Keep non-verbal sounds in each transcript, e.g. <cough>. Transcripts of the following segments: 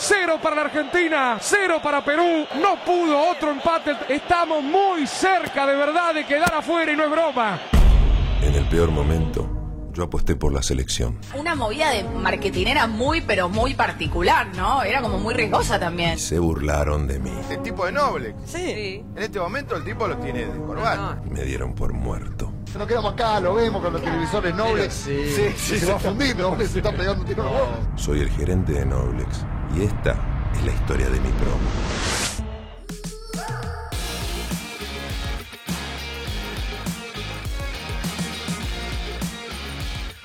Cero para la Argentina, cero para Perú. No pudo otro empate. Estamos muy cerca de verdad de quedar afuera y no es broma. En el peor momento, yo aposté por la selección. Una movida de marketinera muy, pero muy particular, ¿no? Era como muy riesgosa también. Y se burlaron de mí. El tipo de noble. Sí. En este momento el tipo lo tiene de corbata. Me dieron por muerto. Nos quedamos acá, lo vemos con los televisores Noblex. Sí, sí, se va a fundir, Noblex se está pegando un tiro boca. Soy el gerente de Noblex. Y esta es la historia de mi promo.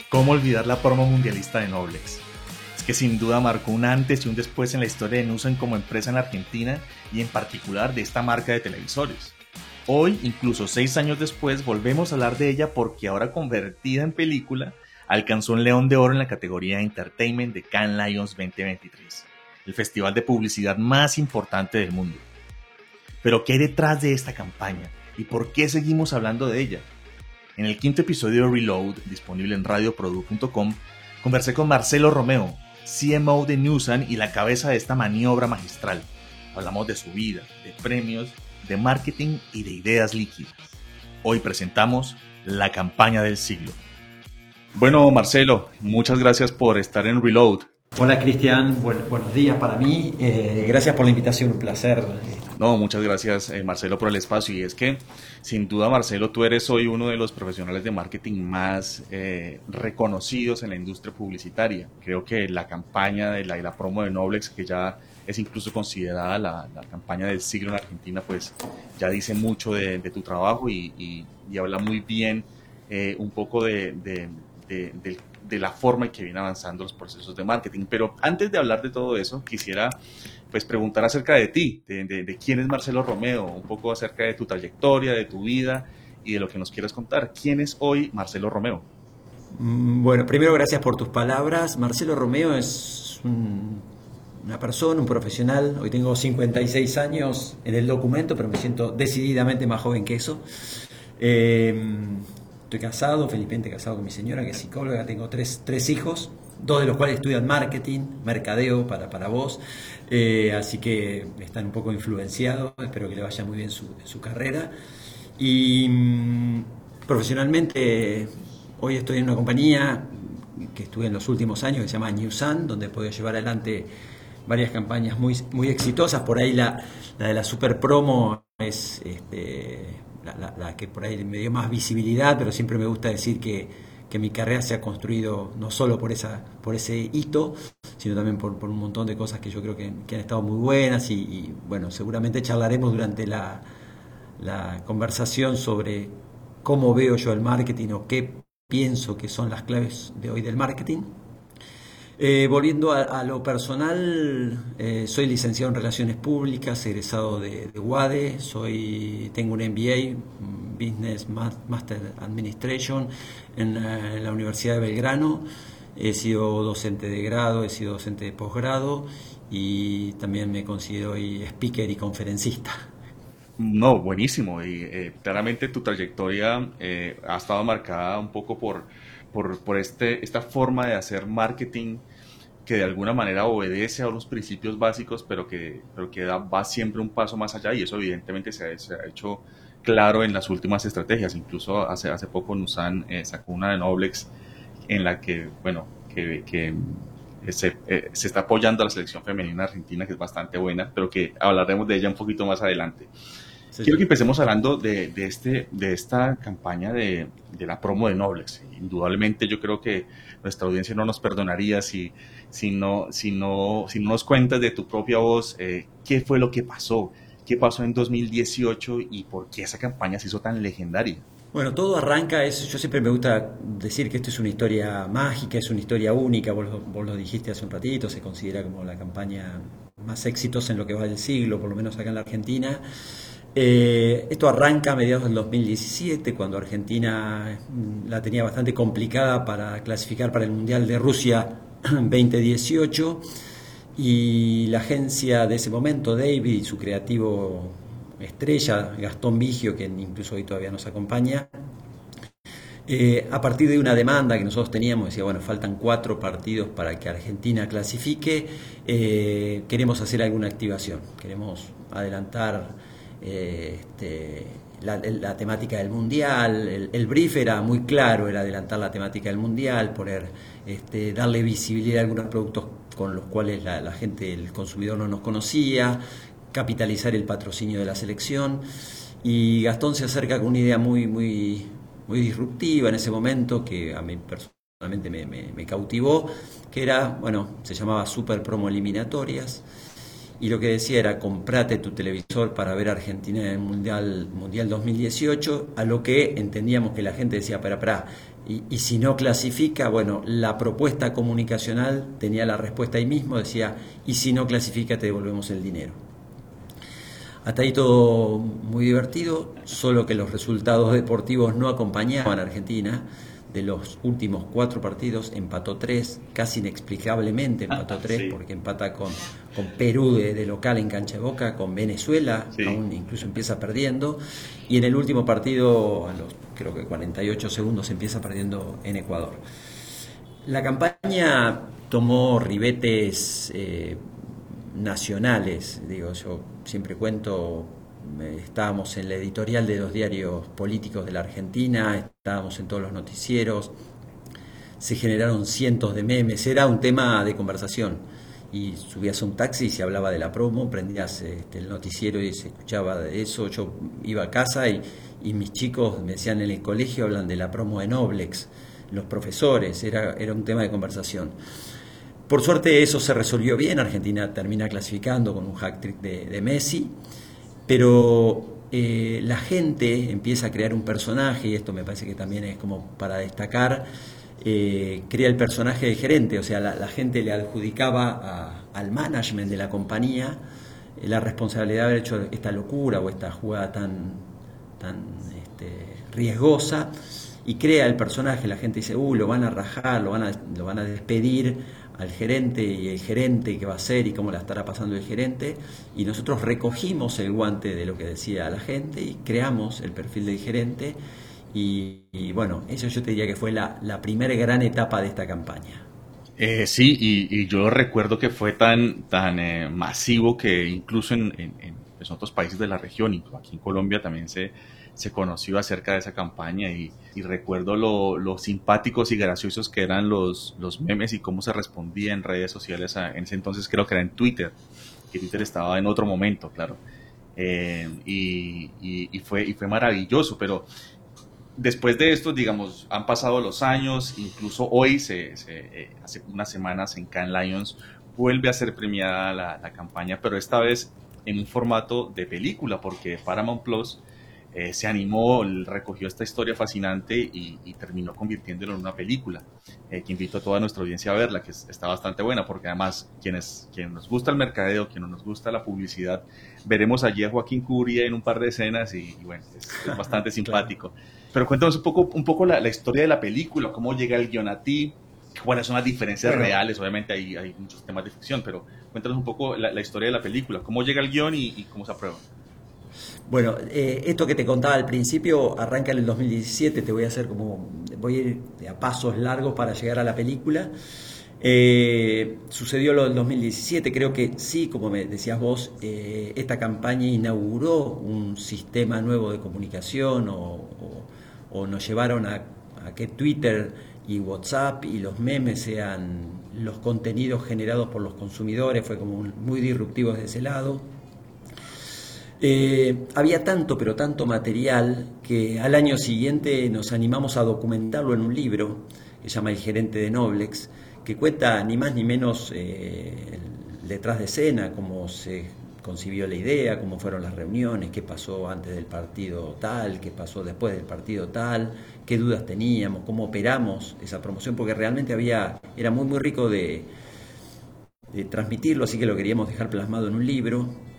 ¿Cómo olvidar la promo mundialista de Noblex? Es que sin duda marcó un antes y un después en la historia de Nusen como empresa en Argentina y en particular de esta marca de televisores. Hoy, incluso seis años después, volvemos a hablar de ella porque ahora convertida en película, alcanzó un León de Oro en la categoría Entertainment de Cannes Lions 2023, el festival de publicidad más importante del mundo. Pero ¿qué hay detrás de esta campaña? ¿Y por qué seguimos hablando de ella? En el quinto episodio de Reload, disponible en radioprodu.com, conversé con Marcelo Romeo, CMO de Newsan y la cabeza de esta maniobra magistral. Hablamos de su vida, de premios, de marketing y de ideas líquidas. Hoy presentamos la campaña del siglo. Bueno, Marcelo, muchas gracias por estar en Reload. Hola Cristian, Buen- buenos días para mí. Eh, gracias por la invitación, un placer. No, muchas gracias eh, Marcelo por el espacio. Y es que, sin duda, Marcelo, tú eres hoy uno de los profesionales de marketing más eh, reconocidos en la industria publicitaria. Creo que la campaña de la, la promo de Noblex, que ya es incluso considerada la, campaña del siglo en Argentina, pues ya dice mucho de, tu trabajo y, habla muy bien eh, un poco de- del- de la forma en que vienen avanzando los procesos de marketing. Pero antes de hablar de todo eso, quisiera pues preguntar acerca de ti, de, quién es Marcelo Romeo, un poco acerca de tu trayectoria, de tu vida y de lo que nos quieras contar. ¿Quién es hoy Marcelo Romeo? Mm, Bueno, primero gracias por tus palabras. Marcelo Romeo es un- una persona, un profesional. Hoy tengo 56 años en el documento, pero me siento decididamente más joven que eso. Eh, estoy casado, felizmente casado con mi señora, que es psicóloga. Tengo tres, tres hijos, dos de los cuales estudian marketing, mercadeo para, para vos. Eh, así que están un poco influenciados. Espero que le vaya muy bien su, su carrera. Y mm, profesionalmente, hoy estoy en una compañía que estuve en los últimos años que se llama New Sun, donde podido llevar adelante varias campañas muy, muy exitosas. Por ahí la, la de la super promo es este, la, la- que por ahí me dio más visibilidad, pero siempre me gusta decir que, que mi carrera se ha construido no solo por, esa, por ese hito, sino también por, por un montón de cosas que yo creo que, que han estado muy buenas y, y, bueno, seguramente charlaremos durante la, la conversación sobre cómo veo yo el marketing o qué pienso que son las claves de hoy del marketing. Eh, volviendo a, lo personal, eh, soy licenciado en Relaciones Públicas, egresado de, de UADE, soy, tengo un MBA, Business Ma- Master Administration, en, eh, en la Universidad de Belgrano. He sido docente de grado, he sido docente de posgrado y también me considero hoy speaker y conferencista. No, buenísimo. Y eh, claramente tu trayectoria eh, ha estado marcada un poco por, por, por este, esta forma de hacer marketing que de alguna manera obedece a unos principios básicos, pero que, pero que da- va siempre un paso más allá y eso evidentemente se ha, hecho claro en las últimas estrategias. Incluso hace, hace poco Nusan eh, sacó una de Noblex en la que, bueno, que, que se, eh, se está apoyando a la selección femenina argentina, que es bastante buena, pero que hablaremos de ella un poquito más adelante. Quiero que empecemos hablando de, de este, de esta campaña de, de la promo de Noblex. Indudablemente yo creo que nuestra audiencia no nos perdonaría si, si, no, si, no, si no nos cuentas de tu propia voz eh, qué fue lo que pasó, qué pasó en 2018 y por qué esa campaña se hizo tan legendaria. Bueno, todo arranca, es, yo siempre me gusta decir que esto es una historia mágica, es una historia única, vos, lo- vos lo dijiste hace un ratito, se considera como la campaña más exitosa en lo que va del siglo, por lo menos acá en la Argentina. Eh, esto arranca a mediados del 2017, cuando Argentina mm, la tenía bastante complicada para clasificar para el Mundial de Rusia <clears throat> 2018 y la agencia de ese momento, David y su creativo estrella, Gastón Vigio, que incluso hoy todavía nos acompaña, eh, a partir de una demanda que nosotros teníamos, decía, bueno, faltan cuatro partidos para que Argentina clasifique, eh, queremos hacer alguna activación, queremos adelantar este, la, temática del Mundial, el, brief era muy claro, era adelantar la temática del Mundial, poner, este, darle visibilidad a algunos productos con los cuales la, gente, el consumidor no nos conocía, capitalizar el patrocinio de la selección. Y Gastón se acerca con una idea muy, muy, muy disruptiva en ese momento que a mí personalmente me, cautivó, que era, bueno, se llamaba Super Promo Eliminatorias y lo que decía era comprate tu televisor para ver Argentina en el Mundial, mundial 2018, a lo que entendíamos que la gente decía, para, para, y, y, si no clasifica, bueno, la propuesta comunicacional tenía la respuesta ahí mismo, decía, y si no clasifica te devolvemos el dinero. Hasta ahí todo muy divertido, solo que los resultados deportivos no acompañaban a Argentina. De los últimos cuatro partidos empató tres, casi inexplicablemente <laughs> empató tres, porque empata con, con Perú de, local en cancha de boca, con Venezuela, aún incluso empieza perdiendo, y en el último partido, a los creo que 48 segundos, empieza perdiendo en Ecuador. La campaña tomó ribetes eh, nacionales. Digo, yo siempre cuento, estábamos en la editorial de dos diarios políticos de la Argentina, estábamos en todos los noticieros, se generaron cientos de memes, era un tema de conversación. Y subías un taxi y se hablaba de la promo, prendías este, el noticiero y se escuchaba de eso. Yo iba a casa y, y mis chicos me decían en el colegio, hablan de la promo de Noblex, los profesores, era, era un tema de conversación. Por suerte eso se resolvió bien, Argentina termina clasificando con un hack trick de, Messi, pero eh, la gente empieza a crear un personaje, y esto me parece que también es como para destacar, eh, crea el personaje de gerente, o sea, la, gente le adjudicaba al management de la compañía eh, la responsabilidad de haber hecho esta locura o esta jugada tan, tan este, riesgosa y crea el personaje, la gente dice, uh, lo van a rajar, lo van a, lo van a despedir al gerente y el gerente qué va a hacer y cómo la estará pasando el gerente y nosotros recogimos el guante de lo que decía la gente y creamos el perfil del gerente y, bueno, eso yo te diría que fue la, la primera gran etapa de esta campaña. Eh, sí, y, yo recuerdo que fue tan, tan eh, masivo que incluso en, en, en pues, otros países de la región, y aquí en Colombia también se, se conoció acerca de esa campaña y, recuerdo lo, simpáticos y graciosos que eran los, memes y cómo se respondía en redes sociales en ese entonces creo que era en Twitter, que Twitter estaba en otro momento, claro. Eh, y, fue, y fue maravilloso, pero después de esto, digamos, han pasado los años, incluso hoy, se, eh, hace unas semanas en Cannes Lions, vuelve a ser premiada la, la, campaña, pero esta vez en un formato de película, porque Paramount Plus eh, se animó, recogió esta historia fascinante y, terminó convirtiéndolo en una película, eh, que invito a toda nuestra audiencia a verla, que está bastante buena, porque además quienes, quienes nos gusta el mercadeo, quienes nos gusta la publicidad, veremos allí a Joaquín Curia en un par de escenas y, bueno, es, <laughs> bastante simpático. Pero cuéntanos un poco, un poco la, historia de la película, cómo llega el guion a ti, cuáles son las diferencias reales, obviamente hay, hay muchos temas de ficción, pero cuéntanos un poco la, historia de la película, cómo llega el guion y, y cómo se aprueba. Bueno, eh, esto que te contaba al principio arranca en el 2017, te voy a hacer como, voy a ir a pasos largos para llegar a la película. Eh, sucedió lo del 2017, creo que sí, como me decías vos, eh, esta campaña inauguró un sistema nuevo de comunicación o, nos llevaron a, a, que Twitter y WhatsApp y los memes sean los contenidos generados por los consumidores, fue como muy disruptivo desde ese lado. Eh, había tanto, pero tanto material que al año siguiente nos animamos a documentarlo en un libro que se llama El gerente de Noblex, que cuenta ni más ni menos eh, detrás de escena, cómo se concibió la idea, cómo fueron las reuniones, qué pasó antes del partido tal, qué pasó después del partido tal, qué dudas teníamos, cómo operamos esa promoción, porque realmente había, era muy muy rico de, de transmitirlo, así que lo queríamos dejar plasmado en un libro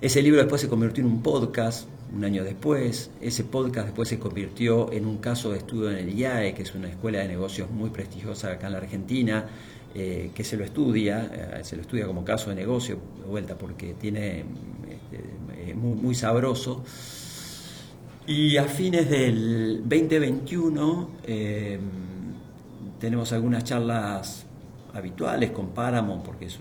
Ese libro después se convirtió en un podcast un año después. Ese podcast después se convirtió en un caso de estudio en el IAE, que es una escuela de negocios muy prestigiosa acá en la Argentina, eh, que se lo estudia, eh, se lo estudia como caso de negocio, de vuelta, porque tiene este, muy, muy sabroso. Y a fines del 2021 eh, tenemos algunas charlas habituales con Paramount, porque es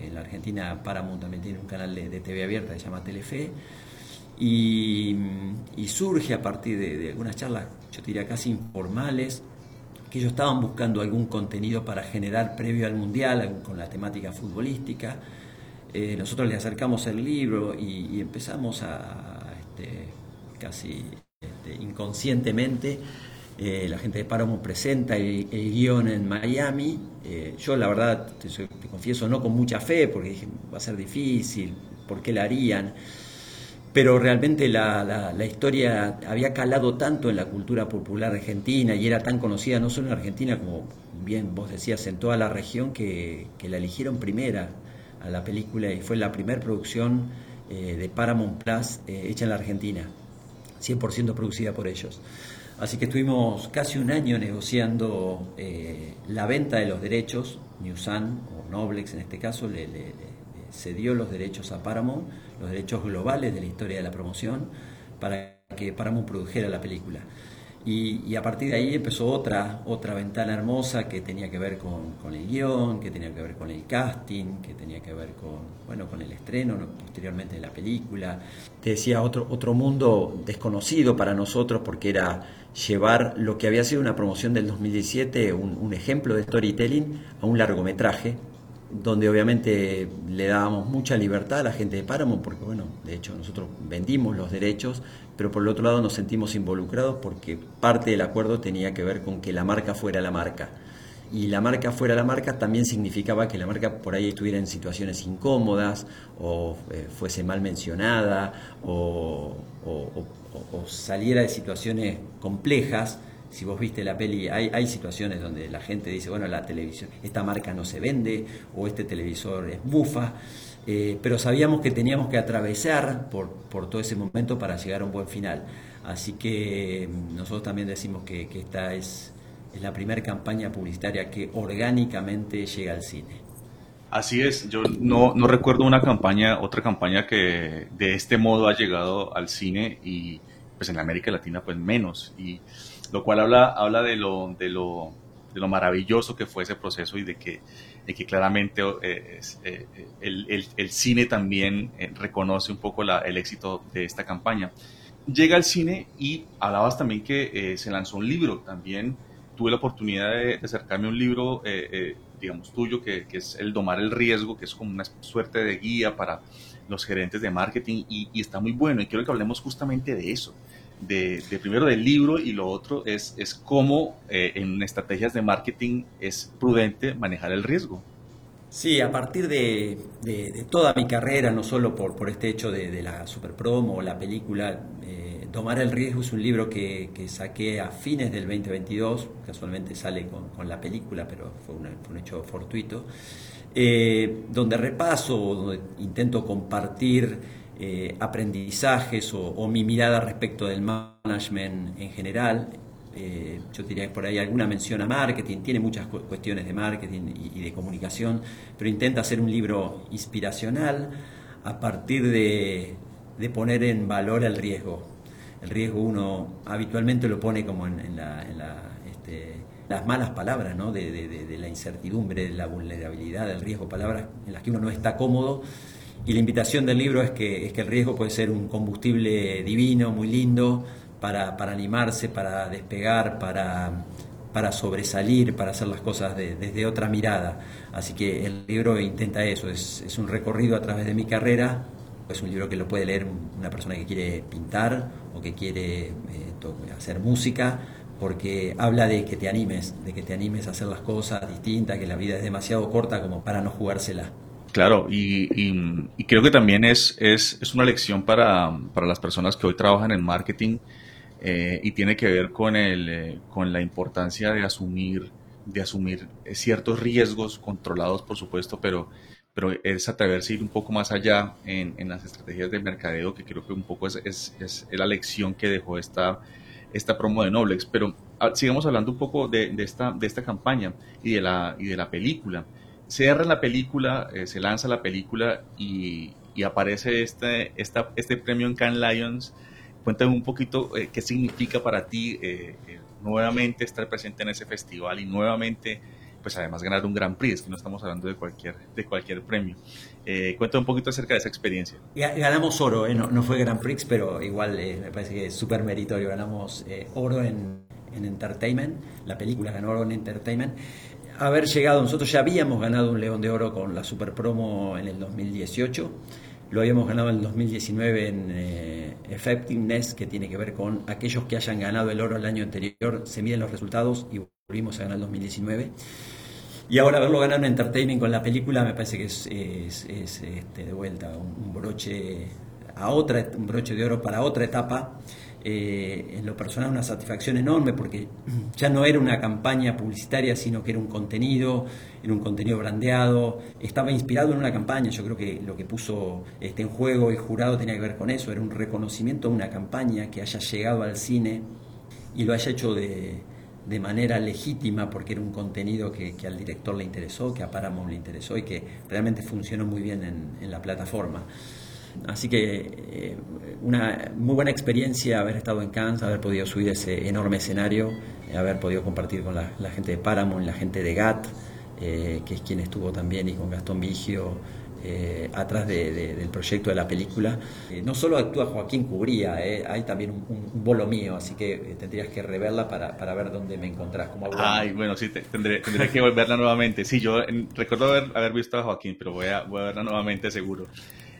en la Argentina Paramount también tiene un canal de, TV abierta que se llama Telefe, y, surge a partir de, algunas charlas, yo diría casi informales, que ellos estaban buscando algún contenido para generar previo al Mundial, con la temática futbolística. Eh, nosotros les acercamos el libro y, empezamos a, este, casi este, inconscientemente, eh, la gente de Paramount presenta el, guion en Miami. Eh, yo la verdad, te, confieso, no con mucha fe, porque dije, va a ser difícil, ¿por qué la harían? Pero realmente la, historia había calado tanto en la cultura popular argentina y era tan conocida no solo en Argentina como bien vos decías en toda la región que, la eligieron primera a la película y fue la primera producción eh, de Paramount Plus hecha en la Argentina, 100% producida por ellos. Así que estuvimos casi un año negociando eh, la venta de los derechos. Newsan, o Noblex en este caso, le, cedió los derechos a Paramount, los derechos globales de la historia de la promoción, para que Paramount produjera la película. Y, a partir de ahí empezó otra, otra ventana hermosa que tenía que ver con, el guion, que tenía que ver con el casting, que tenía que ver con, bueno, con el estreno posteriormente de la película. Te decía, otro, otro mundo desconocido para nosotros porque era llevar lo que había sido una promoción del 2017, un, un ejemplo de storytelling, a un largometraje donde obviamente le dábamos mucha libertad a la gente de Páramo, porque bueno, de hecho nosotros vendimos los derechos, pero por el otro lado nos sentimos involucrados porque parte del acuerdo tenía que ver con que la marca fuera la marca. Y la marca fuera la marca también significaba que la marca por ahí estuviera en situaciones incómodas o eh, fuese mal mencionada o saliera de situaciones complejas si vos viste la peli, hay, hay situaciones donde la gente dice, bueno, la televisión, esta marca no se vende o este televisor es bufa, eh, pero sabíamos que teníamos que atravesar por, por, todo ese momento para llegar a un buen final. Así que mm, nosotros también decimos que, que esta es, es la primera campaña publicitaria que orgánicamente llega al cine. Así es, yo no, no recuerdo una campaña, otra campaña que de este modo ha llegado al cine y pues en América Latina pues menos. Y lo cual habla, habla de, lo, de, lo, de lo maravilloso que fue ese proceso y de que, que claramente eh, eh, el, el, cine también eh, reconoce un poco la, el éxito de esta campaña. Llega al cine y hablabas también que se lanzó un libro, también tuve la oportunidad de, acercarme a un libro, digamos, tuyo, que, que, es El Domar el Riesgo, que es como una suerte de guía para los gerentes de marketing y, y está muy bueno. Y quiero que hablemos justamente de eso de, primero del libro y lo otro es, es cómo eh, en estrategias de marketing es prudente manejar el riesgo. Sí, a partir de, toda mi carrera, no solo por, por este hecho de, la super promo o la película, eh, Tomar el Riesgo es un libro que, saqué a fines del 2022, casualmente sale con, la película, pero fue, un hecho fortuito, eh, donde repaso, donde intento compartir eh, aprendizajes o, mi mirada respecto del management en general. Eh, yo diría que por ahí alguna mención a marketing, tiene muchas cuestiones de marketing y, de comunicación, pero intenta hacer un libro inspiracional a partir de, poner en valor el riesgo. El riesgo uno habitualmente lo pone como en, este, las malas palabras, ¿no? de, de la incertidumbre, de la vulnerabilidad, del riesgo, palabras en las que uno no está cómodo y la invitación del libro es que, es que el riesgo puede ser un combustible divino, muy lindo, para, para animarse, para despegar, para, para sobresalir, para hacer las cosas desde otra mirada. Así que el libro intenta eso, es, es, un recorrido a través de mi carrera, es un libro que lo puede leer una persona que quiere pintar o que quiere eh, hacer música, porque habla de que te animes, de que te animes a hacer las cosas distintas, que la vida es demasiado corta como para no jugársela. Claro, y, creo que también es, es, es una lección para, para, las personas que hoy trabajan en marketing eh, y tiene que ver con, el, eh, con la importancia de asumir, de asumir ciertos riesgos controlados, por supuesto, pero, pero es atreverse a ir un poco más allá en, en las estrategias de mercadeo, que creo que un poco es, es, es la lección que dejó esta, esta promo de Noblex. Pero ah, sigamos hablando un poco de, de, esta, de esta campaña y de la, y de la película. Cierra la película, eh, se lanza la película y, y aparece este, esta, este premio en Cannes Lions. Cuéntame un poquito eh, qué significa para ti eh, eh, nuevamente estar presente en ese festival y nuevamente, pues además ganar un Gran Prix, que no estamos hablando de cualquier, de cualquier premio. Eh, cuéntame un poquito acerca de esa experiencia. Ganamos oro, no, no, fue Grand Prix, pero igual me parece que es súper meritorio. Ganamos oro en, en Entertainment, la película ganó oro en Entertainment haber llegado, nosotros ya habíamos ganado un León de Oro con la Super Promo en el 2018 lo habíamos ganado en el 2019 en eh, Effectiveness, que tiene que ver con aquellos que hayan ganado el oro el año anterior, se miden los resultados y volvimos a ganar el 2019. Y ahora verlo ganar en Entertainment con la película me parece que es, es, es este, de vuelta un broche a otra, un broche de oro para otra etapa eh, en lo personal una satisfacción enorme porque <clears throat> ya no era una campaña publicitaria, sino que era un contenido, era un contenido brandeado, estaba inspirado en una campaña, yo creo que lo que puso este, en juego el jurado tenía que ver con eso, era un reconocimiento de una campaña que haya llegado al cine y lo haya hecho de, de manera legítima porque era un contenido que, que, al director le interesó, que a Paramount le interesó y que realmente funcionó muy bien en, en la plataforma. Así que eh, una muy buena experiencia haber estado en Cannes, haber podido subir ese enorme escenario, eh, haber podido compartir con la, gente de Paramount, la gente de GATT, eh, que es quien estuvo también, y con Gastón Vigio, eh, atrás de, de, del proyecto de la película. Eh, no solo actúa Joaquín Cubría, eh, hay también un, un, bolo mío, así que tendrías que reverla para, para ver dónde me encontrás. Como Ay, bueno, sí, te, tendré, tendré que verla nuevamente. Sí, yo recuerdo haber, haber, visto a Joaquín, pero voy a, voy a verla nuevamente seguro.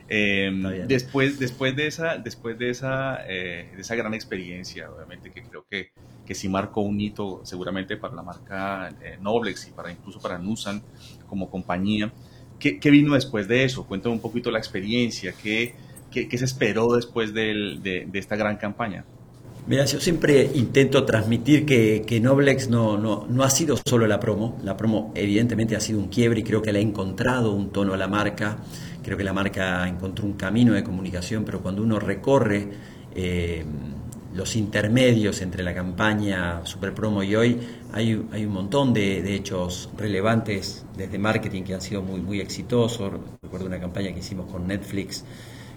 Eh, después, después de esa, después de esa, eh, de esa gran experiencia, obviamente que creo que, que sí marcó un hito seguramente para la marca eh, Noblex y para incluso para Nusan como compañía. ¿Qué, ¿Qué, vino después de eso? Cuéntame un poquito la experiencia, ¿qué, qué, qué se esperó después del, de, de, esta gran campaña? Mira, yo siempre intento transmitir que, que Noblex no, no, no, ha sido solo la promo, la promo evidentemente ha sido un quiebre y creo que le ha encontrado un tono a la marca creo que la marca encontró un camino de comunicación, pero cuando uno recorre eh, los intermedios entre la campaña Super Promo y hoy, hay, hay un montón de, de, hechos relevantes desde marketing que han sido muy, muy exitosos. Recuerdo una campaña que hicimos con Netflix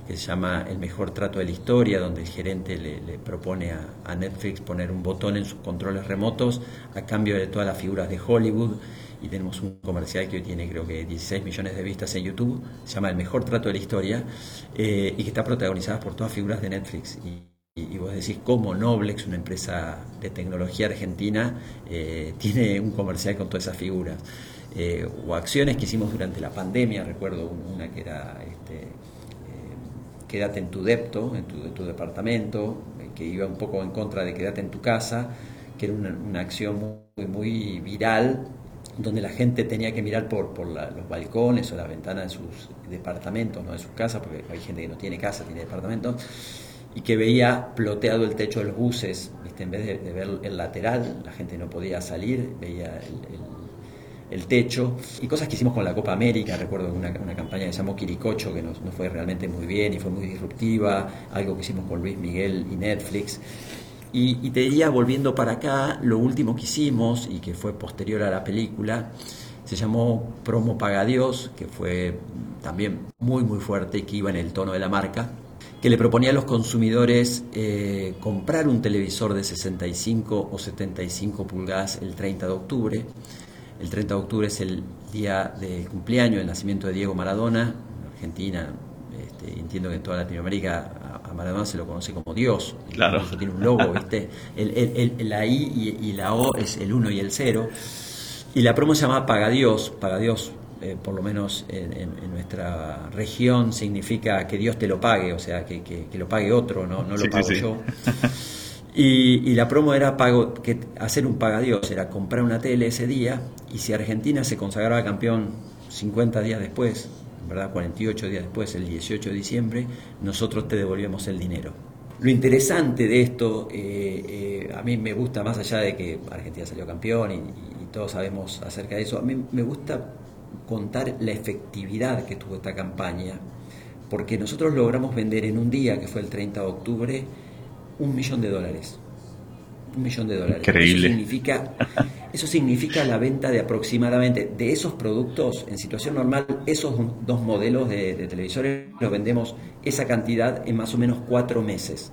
que se llama El mejor trato de la historia, donde el gerente le, propone a Netflix poner un botón en sus controles remotos a cambio de todas las figuras de Hollywood y tenemos un comercial que hoy tiene creo que 16 millones de vistas en YouTube, se llama El mejor trato de la historia eh, y que está protagonizada por todas figuras de Netflix. Y, vos decís cómo Noblex, una empresa de tecnología argentina, eh, tiene un comercial con todas esas figuras. Eh, o acciones que hicimos durante la pandemia, recuerdo una que era este, eh, quédate en tu depto, en tu, en tu departamento, que iba un poco en contra de quédate en tu casa, que era una, una acción muy, muy viral donde la gente tenía que mirar por, por la, los balcones o las ventanas de sus departamentos, no de sus casas, porque hay gente que no tiene casa, tiene departamento, y que veía ploteado el techo de los buses, en vez de, ver el lateral, la gente no podía salir, veía el, techo, y cosas que hicimos con la Copa América, recuerdo una, una campaña que se llamó Quiricocho, que nos, nos fue realmente muy bien y fue muy disruptiva, algo que hicimos con Luis Miguel y Netflix, y, y, te diría, volviendo para acá, lo último que hicimos y que fue posterior a la película, se llamó Promo Paga Dios, que fue también muy muy fuerte que iba en el tono de la marca, que le proponía a los consumidores eh, comprar un televisor de 65 o 75 pulgadas el 30 de octubre. El 30 de octubre es el día del cumpleaños, el nacimiento de Diego Maradona, en Argentina, este, entiendo que en toda Latinoamérica a Maradona se lo conoce como Dios. Claro. Eso tiene un logo, ¿viste? El, el, el, la I y, y, la O es el 1 y el 0. Y la promo se llama Paga Dios. Paga Dios, eh, por lo menos en, nuestra región, significa que Dios te lo pague, o sea, que, que, que lo pague otro, no, no lo sí, pago sí, yo. <laughs> Y, y, la promo era pago, que hacer un paga Dios, era comprar una tele ese día y si Argentina se consagraba campeón 50 días después, ¿verdad? 48 días después, el 18 de diciembre, nosotros te devolvemos el dinero. Lo interesante de esto, eh, eh, a mí me gusta, más allá de que Argentina salió campeón y, y, todos sabemos acerca de eso, a mí me gusta contar la efectividad que tuvo esta campaña, porque nosotros logramos vender en un día, que fue el 30 de octubre, un millón de dólares. Un millón de dólares. Increíble. Eso significa, eso significa la venta de aproximadamente, de esos productos, en situación normal, esos dos modelos de, de televisores los vendemos esa cantidad en más o menos cuatro meses.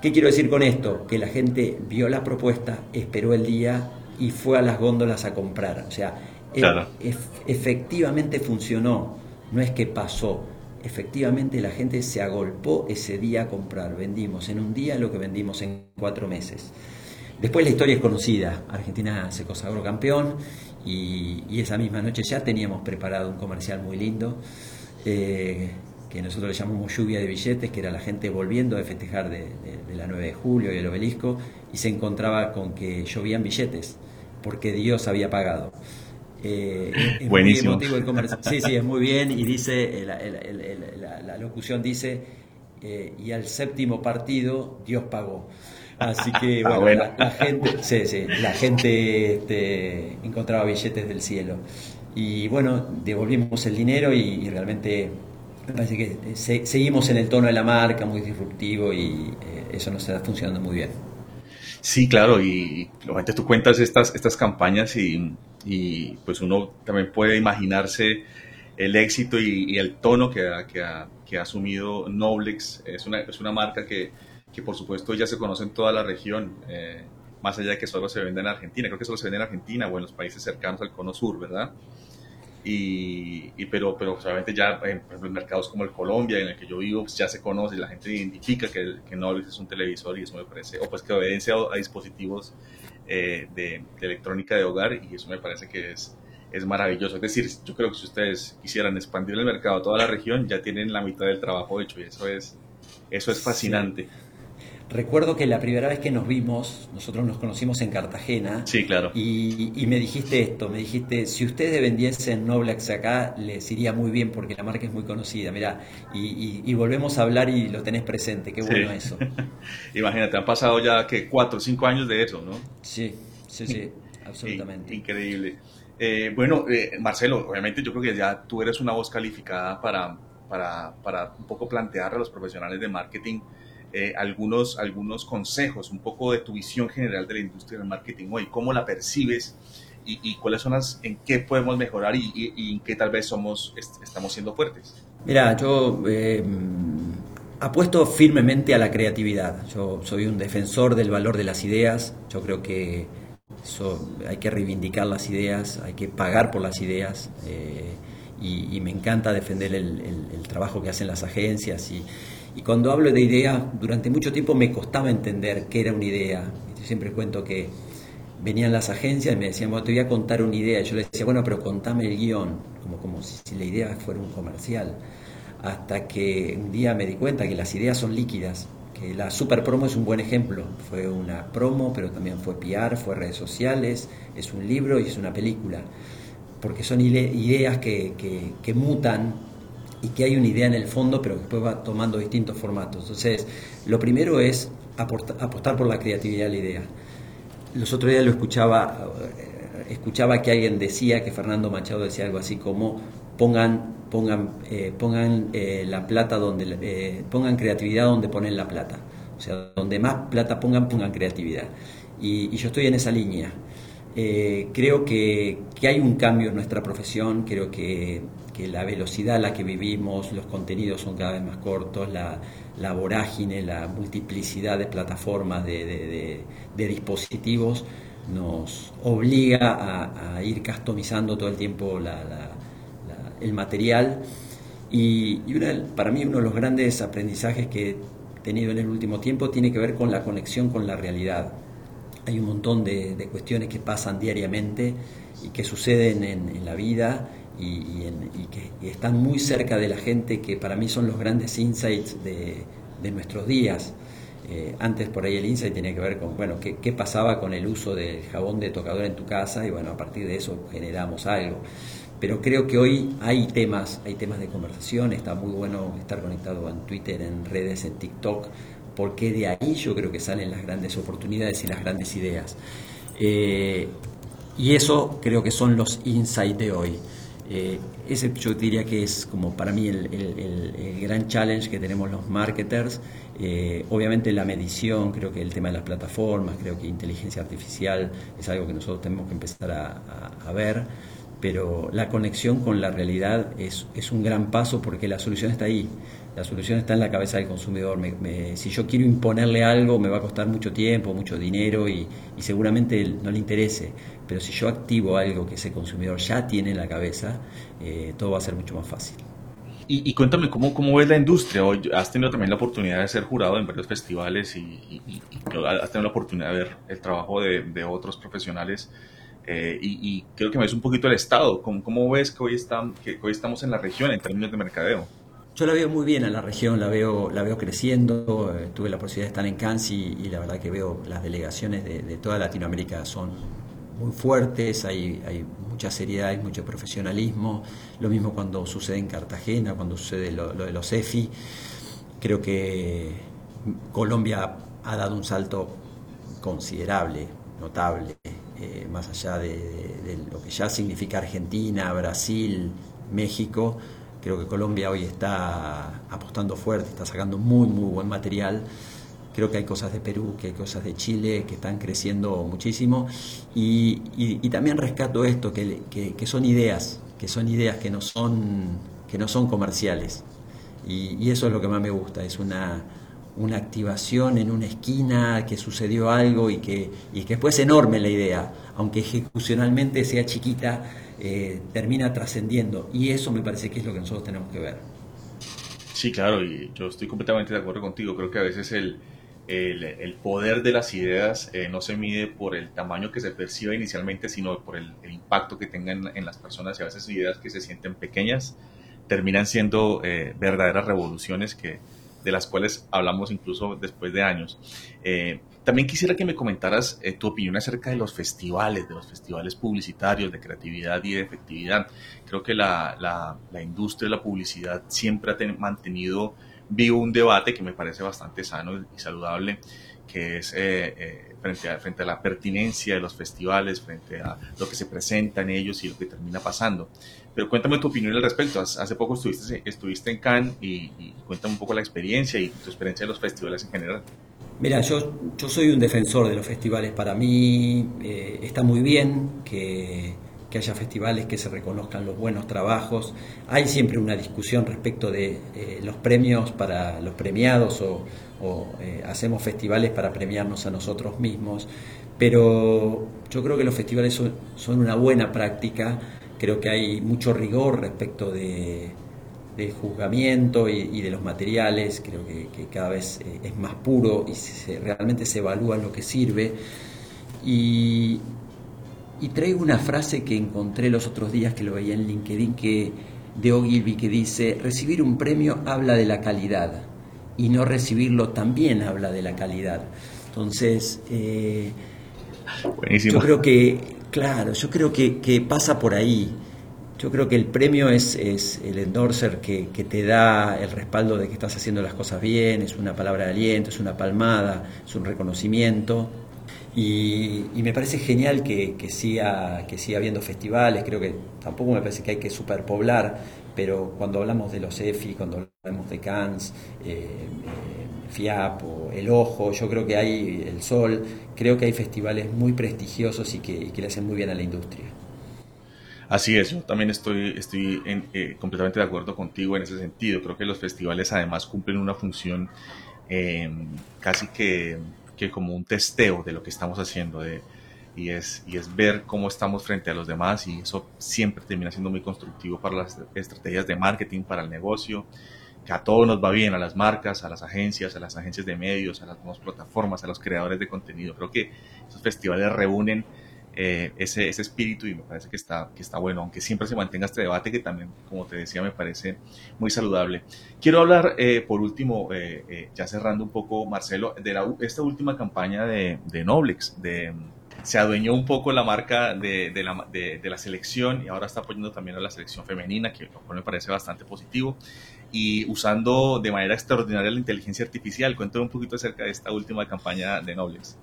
¿Qué quiero decir con esto? Que la gente vio la propuesta, esperó el día y fue a las góndolas a comprar. O sea, e- Claro. ef- efectivamente funcionó, no es que pasó. Efectivamente la gente se agolpó ese día a comprar. Vendimos en un día lo que vendimos en cuatro meses. Después la historia es conocida. Argentina se consagró campeón y, y esa misma noche ya teníamos preparado un comercial muy lindo eh, que nosotros le llamamos lluvia de billetes, que era la gente volviendo a festejar de, de- de la 9 de julio y el obelisco y se encontraba con que llovían billetes porque Dios había pagado. Eh, es Buenísimo. Sí, sí, es muy bien y dice, la locución dice, eh, y al séptimo partido Dios pagó. Así que Ah, bueno. La, la gente, sí, sí, la gente este, encontraba billetes del cielo. Y bueno, devolvimos el dinero y, y realmente me parece que eh, se- seguimos en el tono de la marca, muy disruptivo y eh, eso nos está funcionando muy bien. Sí, claro, y lógicamente tú cuentas estas, estas campañas y, y, pues uno también puede imaginarse el éxito y, y el tono que ha, que, ha, que ha asumido Noblex. Es una, es una marca que, que por supuesto ya se conoce en toda la región, eh, más allá de que solo se vende en Argentina, creo que solo se vende en Argentina o en los países cercanos al cono sur, ¿verdad? Y, y pero, pero obviamente ya en, por ejemplo, en mercados como el Colombia, en el que yo vivo, pues ya se conoce, la gente identifica que, el- que Noblex es un televisor y eso me parece, o pues que obedece a, a dispositivos eh, de, de electrónica de hogar y eso me parece que es, es maravilloso. Es decir, yo creo que si ustedes quisieran expandir el mercado a toda la región, ya tienen la mitad del trabajo hecho y eso es, eso es fascinante. Recuerdo que la primera vez que nos vimos, nosotros nos conocimos en Cartagena. Sí, claro. Y, y me dijiste esto, me dijiste, si ustedes vendiesen Noblex acá, les iría muy bien porque la marca es muy conocida, mirá, y, y- y volvemos a hablar y lo tenés presente, qué Sí. bueno eso. <laughs> Imagínate, han pasado ya que cuatro o cinco años de eso, ¿no? Sí, sí, sí, <laughs> absolutamente. In- Increíble. Eh, bueno, eh, Marcelo, obviamente yo creo que ya tú eres una voz calificada para, para, para un poco plantear a los profesionales de marketing eh, algunos, algunos consejos, un poco de tu visión general de la industria del marketing hoy, cómo la percibes y, y cuáles son las, en qué podemos mejorar y, y- y en qué tal vez somos, est- estamos siendo fuertes. Mira, yo eh, apuesto firmemente a la creatividad. Yo soy un defensor del valor de las ideas. Yo creo que eso, hay que reivindicar las ideas, hay que pagar por las ideas. eh, y me encanta defender el, el- el trabajo que hacen las agencias. Y, y cuando hablo de idea, durante mucho tiempo me costaba entender qué era una idea. Yo siempre cuento que venían las agencias y me decían, bueno, te voy a contar una idea. Yo les decía, bueno, pero contame el guion, como, como si, la idea fuera un comercial. Hasta que un día me di cuenta que las ideas son líquidas, que la super promo es un buen ejemplo. Fue una promo, pero también fue PR, fue redes sociales, es un libro y es una película. Porque son ide- ideas que mutan y que hay una idea en el fondo, pero después va tomando distintos formatos. Entonces, lo primero es apostar por la creatividad de la idea. Los otros días lo escuchaba, eh, escuchaba que alguien decía, que Fernando Machado decía algo así como pongan, pongan, eh, pongan eh, la plata donde, pongan creatividad donde ponen la plata. O sea, donde más plata pongan, pongan creatividad. Y, y yo estoy en esa línea. Creo que, que hay un cambio en nuestra profesión, creo que, que la velocidad a la que vivimos, los contenidos son cada vez más cortos, la, vorágine, la multiplicidad de plataformas, de, de- de- de dispositivos, nos obliga a, ir customizando todo el tiempo la- la- el material. Y, una- para mí uno de los grandes aprendizajes que he tenido en el último tiempo tiene que ver con la conexión con la realidad hay un montón de, cuestiones que pasan diariamente y que suceden en, en la vida y, que están muy cerca de la gente, que para mí son los grandes insights de, nuestros días. Eh, antes por ahí el insight tenía que ver con, bueno, qué, qué pasaba con el uso del jabón de tocador en tu casa y bueno, a partir de eso generamos algo. Pero creo que hoy hay temas, hay temas de conversación, está muy bueno estar conectado en Twitter, en redes, en TikTok, porque de ahí yo creo que salen las grandes oportunidades y las grandes ideas. Eh, y eso creo que son los insights de hoy. Eh, ese yo diría que es como para mí el, gran challenge que tenemos los marketers. Eh, obviamente la medición, creo que el tema de las plataformas, creo que inteligencia artificial es algo que nosotros tenemos que empezar a, ver, pero la conexión con la realidad es, es un gran paso porque la solución está ahí la solución está en la cabeza del consumidor. si yo quiero imponerle algo, me va a costar mucho tiempo, mucho dinero y, seguramente no le interese. Pero si yo activo algo que ese consumidor ya tiene en la cabeza, eh, todo va a ser mucho más fácil. Y, cuéntame, ¿cómo, ¿cómo ves la industria? Hoy has tenido también la oportunidad de ser jurado en varios festivales y, has tenido la oportunidad de ver el trabajo de, otros profesionales. Eh, y, creo que me ves un poquito el estado. ¿Cómo, cómo ves que hoy, están, que hoy estamos en la región en términos de mercadeo? Yo la veo muy bien en la región, la veo, la veo creciendo. Eh, tuve la posibilidad de estar en Cannes y, la verdad que veo las delegaciones de, toda Latinoamérica son muy fuertes, hay, hay mucha seriedad, hay mucho profesionalismo. Lo mismo cuando sucede en Cartagena, cuando sucede lo, de los EFI. Creo que Colombia ha dado un salto considerable, notable, eh, más allá de lo que ya significa Argentina, Brasil, México Creo que Colombia hoy está apostando fuerte, está sacando muy, muy buen material. Creo que hay cosas de Perú, que hay cosas de Chile que están creciendo muchísimo. Y, también rescato esto, que, que, son ideas, que son ideas que no son, que no son comerciales. Y, eso es lo que más me gusta, es una, una activación en una esquina, que sucedió algo y que, y que después es enorme la idea, aunque ejecucionalmente sea chiquita, eh, termina trascendiendo. Y eso me parece que es lo que nosotros tenemos que ver. Sí, claro, y yo estoy completamente de acuerdo contigo. Creo que a veces el, el, poder de las ideas eh, no se mide por el tamaño que se percibe inicialmente, sino por el, impacto que tengan en las personas. Y a veces ideas que se sienten pequeñas terminan siendo eh, verdaderas revoluciones que, de las cuales hablamos incluso después de años. También quisiera que me comentaras eh, tu opinión acerca de los festivales, de los festivales publicitarios, de creatividad y de efectividad. Creo que la, la, industria de la publicidad siempre ha mantenido vivo un debate que me parece bastante sano y saludable, que es eh, eh, frente, a, frente a la pertinencia de los festivales, frente a lo que se presenta en ellos y lo que termina pasando. Pero cuéntame tu opinión al respecto. Hace poco estuviste, estuviste en Cannes y, y cuéntame un poco la experiencia y tu experiencia de los festivales en general. Mira, yo, yo soy un defensor de los festivales. Para mí eh, está muy bien que, haya festivales que se reconozcan los buenos trabajos. Hay siempre una discusión respecto de eh, los premios para los premiados o, eh, hacemos festivales para premiarnos a nosotros mismos. Pero yo creo que los festivales son, una buena práctica. Creo que hay mucho rigor respecto de, de juzgamiento y, de los materiales, creo que, cada vez eh, es más puro y se, realmente se evalúa lo que sirve. Y, traigo una frase que encontré los otros días que lo veía en LinkedIn que, de Ogilvy que dice, recibir un premio habla de la calidad y no recibirlo también habla de la calidad. Entonces, eh, yo creo que, claro, yo creo que, que pasa por ahí. Yo creo que el premio es, el endorser que, te da el respaldo de que estás haciendo las cosas bien, es una palabra de aliento, es una palmada, es un reconocimiento. Y, me parece genial que, siga, que siga habiendo festivales, creo que tampoco me parece que hay que superpoblar, pero cuando hablamos de los EFI, cuando hablamos de Cannes, eh, eh, FIAP o El Ojo, yo creo que hay El Sol, creo que hay festivales muy prestigiosos y que le hacen muy bien a la industria. Así es, yo también estoy, estoy eh, completamente de acuerdo contigo en ese sentido. Creo que los festivales además cumplen una función em, casi que, como un testeo de lo que estamos haciendo y, es, y es ver cómo estamos frente a los demás y eso siempre termina siendo muy constructivo para las estrategias de marketing, para el negocio, que a todos nos va bien, a las marcas, a las agencias, a las agencias de medios, a las nuevas plataformas, a los creadores de contenido. Creo que esos festivales reúnen eh, ese, ese, espíritu y me parece que está, que está bueno, aunque siempre se mantenga este debate que también, como te decía, me parece muy saludable. Quiero hablar, eh, por último, eh, ya cerrando un poco, Marcelo, de la, esta última campaña de Noblex, de, se adueñó un poco la marca de, de, la, de, la, selección y ahora está apoyando también a la selección femenina, que me parece bastante positivo. Y usando de manera extraordinaria la inteligencia artificial. Cuéntame un poquito acerca de esta última campaña de Noblex.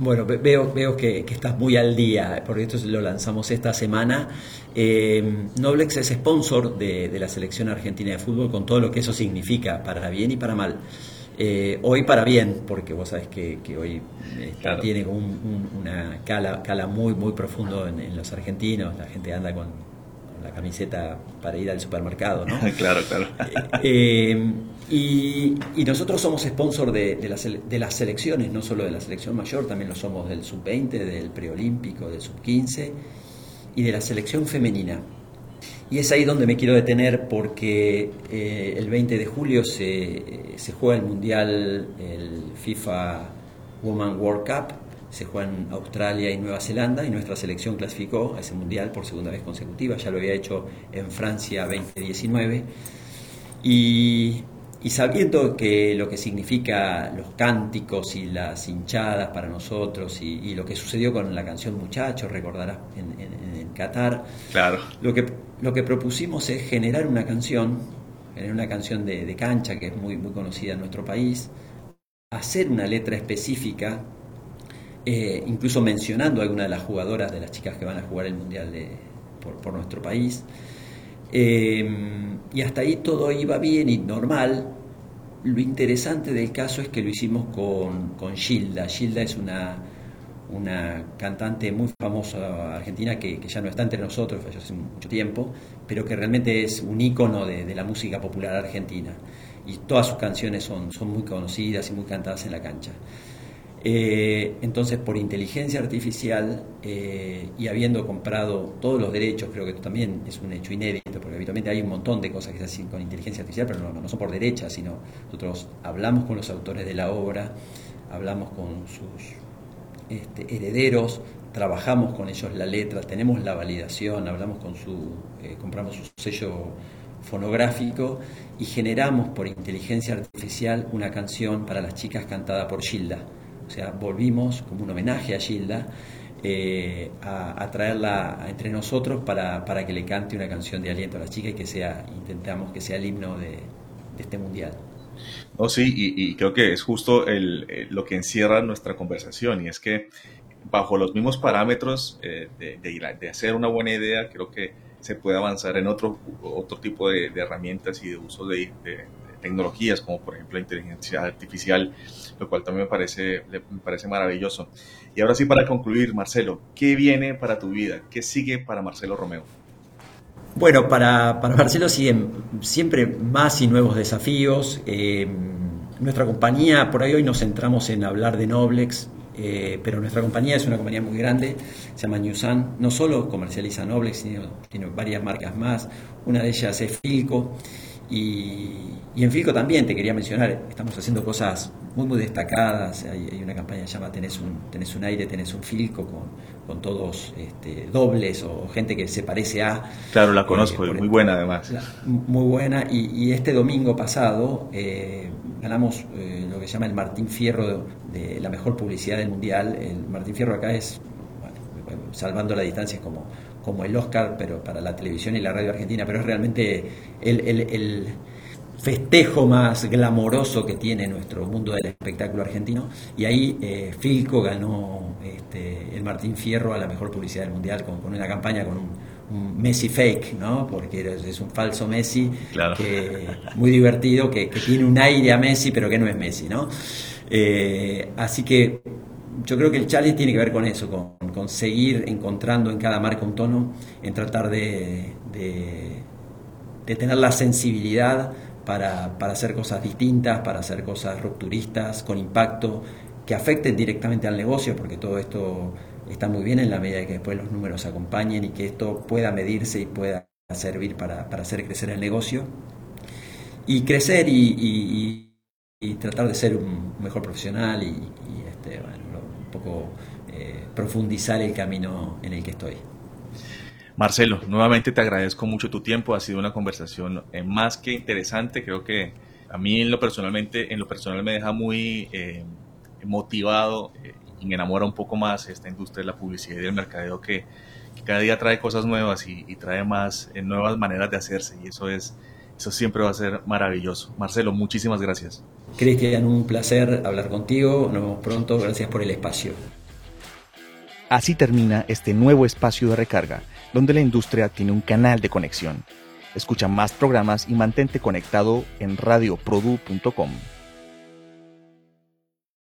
Bueno, veo, veo que, estás muy al día, porque esto lo lanzamos esta semana. Eh, Noblex es sponsor de, la selección argentina de fútbol con todo lo que eso significa, para bien y para mal. Eh, hoy para bien, porque vos sabés que, hoy tiene una cala, cala muy, muy profundo en, los argentinos, la gente anda con, la camiseta para ir al supermercado, ¿no? <laughs> claro, claro. Eh, y, nosotros somos sponsor de, las, de, las, selecciones, no solo de la selección mayor, también lo somos del sub-20, del preolímpico, del sub-15 y de la selección femenina. Y es ahí donde me quiero detener porque eh, el 20 de julio se, se, juega el Mundial, el FIFA Women World Cup, se juega en Australia y Nueva Zelanda y nuestra selección clasificó a ese Mundial por segunda vez consecutiva, ya lo había hecho en Francia 2019. Y y sabiendo que lo que significa los cánticos y las hinchadas para nosotros y, lo que sucedió con la canción Muchachos, recordarás, en, en, Qatar, claro. lo, que, lo que propusimos es generar una canción, generar una canción de, cancha que es muy, muy conocida en nuestro país, hacer una letra específica, eh, incluso mencionando a alguna de las jugadoras, de las chicas que van a jugar el Mundial de, por, por nuestro país. Em, y hasta ahí todo iba bien y normal. Lo interesante del caso es que lo hicimos con, con Gilda. Gilda es una, una cantante muy famosa argentina que, ya no está entre nosotros, falleció hace mucho tiempo, pero que realmente es un ícono de, la música popular argentina. Y todas sus canciones son, son muy conocidas y muy cantadas en la cancha. Eh, entonces, por inteligencia artificial eh, y habiendo comprado todos los derechos, creo que esto también es un hecho inédito, porque habitualmente hay un montón de cosas que se hacen con inteligencia artificial, pero no, son por derecha, sino nosotros hablamos con los autores de la obra, hablamos con sus este, herederos, trabajamos con ellos la letra, tenemos la validación, hablamos con su, eh, compramos su sello fonográfico y generamos por inteligencia artificial una canción para las chicas cantada por Gilda o sea, volvimos como un homenaje a Gilda eh, a, traerla entre nosotros para, que le cante una canción de aliento a la chica y que sea, intentamos que sea el himno de, este mundial. Oh, sí, y, creo que es justo lo que encierra nuestra conversación, y es que bajo los mismos parámetros eh, de, hacer una buena idea, creo que se puede avanzar en otro, otro tipo de, herramientas y de uso de, tecnologías, como por ejemplo la inteligencia artificial, lo cual también me parece, me parece maravilloso. Y ahora sí, para concluir, Marcelo, ¿qué viene para tu vida? ¿Qué sigue para Marcelo Romeo? Bueno, para, para Marcelo siguen siempre más y nuevos desafíos. Eh, nuestra compañía, por ahí hoy nos centramos en hablar de Noblex, eh, pero nuestra compañía es una compañía muy grande, se llama Newsan, no solo comercializa Noblex, sino tiene varias marcas más, una de ellas es Filco, y, en Filco también te quería mencionar, estamos haciendo cosas muy muy destacadas, hay, una campaña que se llama Tenés un, tenés un aire, tenés un Filco con, con todos este, dobles o gente que se parece a... Claro, la conozco, es muy buena además. muy buena, y, este domingo pasado eh, ganamos eh, lo que se llama el Martín Fierro de, la mejor publicidad del Mundial. El Martín Fierro acá es, salvando la distancia, es como como el Oscar, pero para la televisión y la radio argentina, pero es realmente el, festejo más glamoroso que tiene nuestro mundo del espectáculo argentino. Y ahí eh, Filco ganó este, el Martín Fierro a la mejor publicidad del mundial con, una campaña con un, Messi fake, ¿no? Porque es un falso Messi que, muy divertido, que, tiene un aire a Messi, pero que no es Messi, ¿no? Eh, así que yo creo que el challenge tiene que ver con eso, con, seguir encontrando en cada marca un tono, en tratar de, tener la sensibilidad para, hacer cosas distintas, para hacer cosas rupturistas, con impacto, que afecten directamente al negocio, porque todo esto está muy bien en la medida que después los números acompañen y que esto pueda medirse y pueda servir para, para hacer crecer el negocio. Y crecer y, y, tratar de ser un mejor profesional y, este, bueno, un poco eh, profundizar el camino en el que estoy. Marcelo, nuevamente te agradezco mucho tu tiempo, ha sido una conversación eh, más que interesante, creo que a mí en lo personalmente, en lo personal me deja muy eh, motivado y me enamora un poco más esta industria de la publicidad y del mercadeo que, cada día trae cosas nuevas y, trae más nuevas maneras de hacerse y eso es eso siempre va a ser maravilloso. Marcelo, muchísimas gracias. Cristian, un placer hablar contigo. Nos vemos pronto. Gracias por el espacio. Así termina este nuevo espacio de recarga, donde la industria tiene un canal de conexión. Escucha más programas y mantente conectado en radioprodu.com.